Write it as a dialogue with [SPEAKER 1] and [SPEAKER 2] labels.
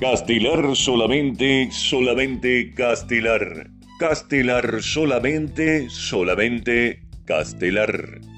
[SPEAKER 1] Castelar solamente, solamente Castelar. Castelar solamente, solamente Castelar.